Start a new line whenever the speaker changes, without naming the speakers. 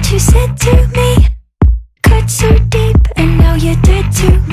What you said to me. Cut so deep, and now you're dead to